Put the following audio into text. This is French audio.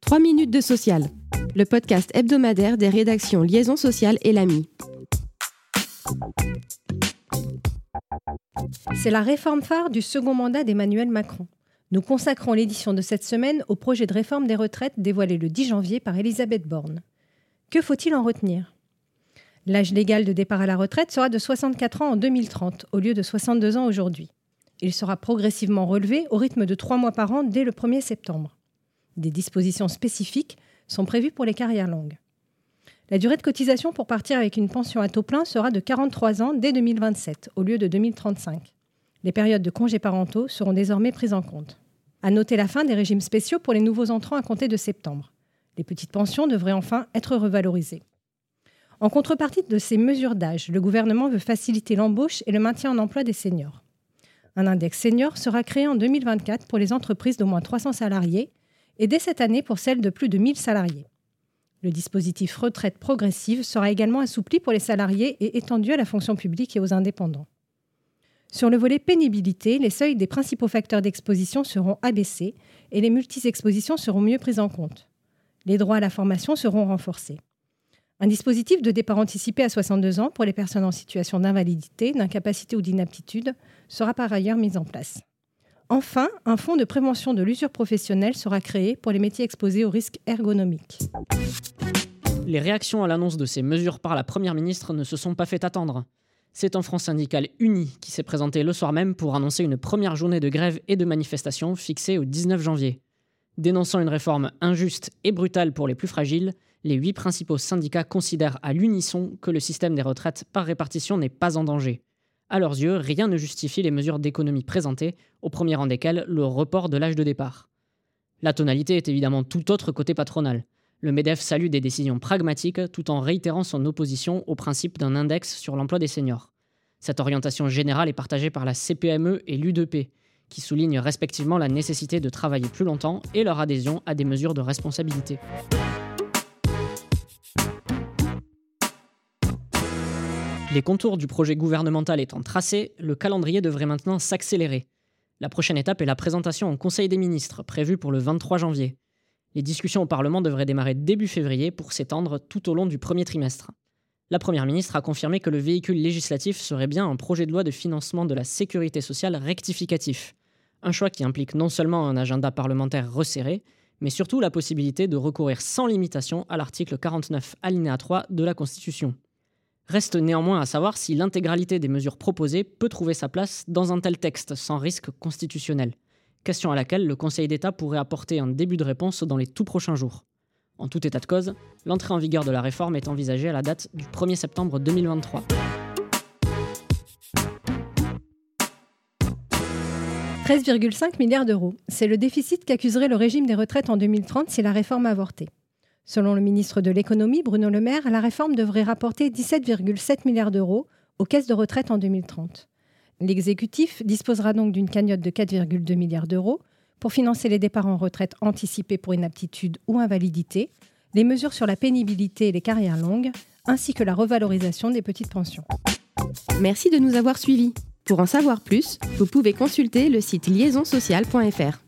3 minutes de social, le podcast hebdomadaire des rédactions Liaison sociale et l'AMI. C'est la réforme phare du second mandat d'Emmanuel Macron. Nous consacrons l'édition de cette semaine au projet de réforme des retraites dévoilé le 10 janvier par Elisabeth Borne. Que faut-il en retenir? L'âge légal de départ à la retraite sera de 64 ans en 2030 au lieu de 62 ans aujourd'hui. Il sera progressivement relevé au rythme de 3 mois par an dès le 1er septembre. Des dispositions spécifiques sont prévues pour les carrières longues. La durée de cotisation pour partir avec une pension à taux plein sera de 43 ans dès 2027 au lieu de 2035. Les périodes de congés parentaux seront désormais prises en compte. À noter la fin des régimes spéciaux pour les nouveaux entrants à compter de septembre. Les petites pensions devraient enfin être revalorisées. En contrepartie de ces mesures d'âge, le gouvernement veut faciliter l'embauche et le maintien en emploi des seniors. Un index senior sera créé en 2024 pour les entreprises d'au moins 300 salariés et dès cette année pour celles de plus de 1000 salariés. Le dispositif retraite progressive sera également assoupli pour les salariés et étendu à la fonction publique et aux indépendants. Sur le volet pénibilité, les seuils des principaux facteurs d'exposition seront abaissés et les multi-expositions seront mieux prises en compte. Les droits à la formation seront renforcés. Un dispositif de départ anticipé à 62 ans pour les personnes en situation d'invalidité, d'incapacité ou d'inaptitude sera par ailleurs mis en place. Enfin, un fonds de prévention de l'usure professionnelle sera créé pour les métiers exposés aux risques ergonomiques. Les réactions à l'annonce de ces mesures par la Première ministre ne se sont pas fait attendre. C'est un front syndical uni qui s'est présenté le soir même pour annoncer une première journée de grève et de manifestation fixée au 19 janvier. Dénonçant une réforme injuste et brutale pour les plus fragiles, les huit principaux syndicats considèrent à l'unisson que le système des retraites par répartition n'est pas en danger. À leurs yeux, rien ne justifie les mesures d'économie présentées, au premier rang desquelles le report de l'âge de départ. La tonalité est évidemment tout autre côté patronal. Le MEDEF salue des décisions pragmatiques tout en réitérant son opposition au principe d'un index sur l'emploi des seniors. Cette orientation générale est partagée par la CPME et l'UDP, qui soulignent respectivement la nécessité de travailler plus longtemps et leur adhésion à des mesures de responsabilité. Les contours du projet gouvernemental étant tracés, le calendrier devrait maintenant s'accélérer. La prochaine étape est la présentation au Conseil des ministres, prévue pour le 23 janvier. Les discussions au Parlement devraient démarrer début février pour s'étendre tout au long du premier trimestre. La Première ministre a confirmé que le véhicule législatif serait bien un projet de loi de financement de la sécurité sociale rectificatif. Un choix qui implique non seulement un agenda parlementaire resserré, mais surtout la possibilité de recourir sans limitation à l'article 49 alinéa 3 de la Constitution. Reste néanmoins à savoir si l'intégralité des mesures proposées peut trouver sa place dans un tel texte sans risque constitutionnel. Question à laquelle le Conseil d'État pourrait apporter un début de réponse dans les tout prochains jours. En tout état de cause, l'entrée en vigueur de la réforme est envisagée à la date du 1er septembre 2023. « 13,5 milliards d'euros. C'est le déficit qu'accuserait le régime des retraites en 2030 si la réforme avortait. Selon le ministre de l'économie, Bruno Le Maire, la réforme devrait rapporter 17,7 milliards d'euros aux caisses de retraite en 2030. L'exécutif disposera donc d'une cagnotte de 4,2 milliards d'euros pour financer les départs en retraite anticipés pour inaptitude ou invalidité, les mesures sur la pénibilité et les carrières longues, ainsi que la revalorisation des petites pensions. Merci de nous avoir suivis. Pour en savoir plus, vous pouvez consulter le site liaisonsocial.fr.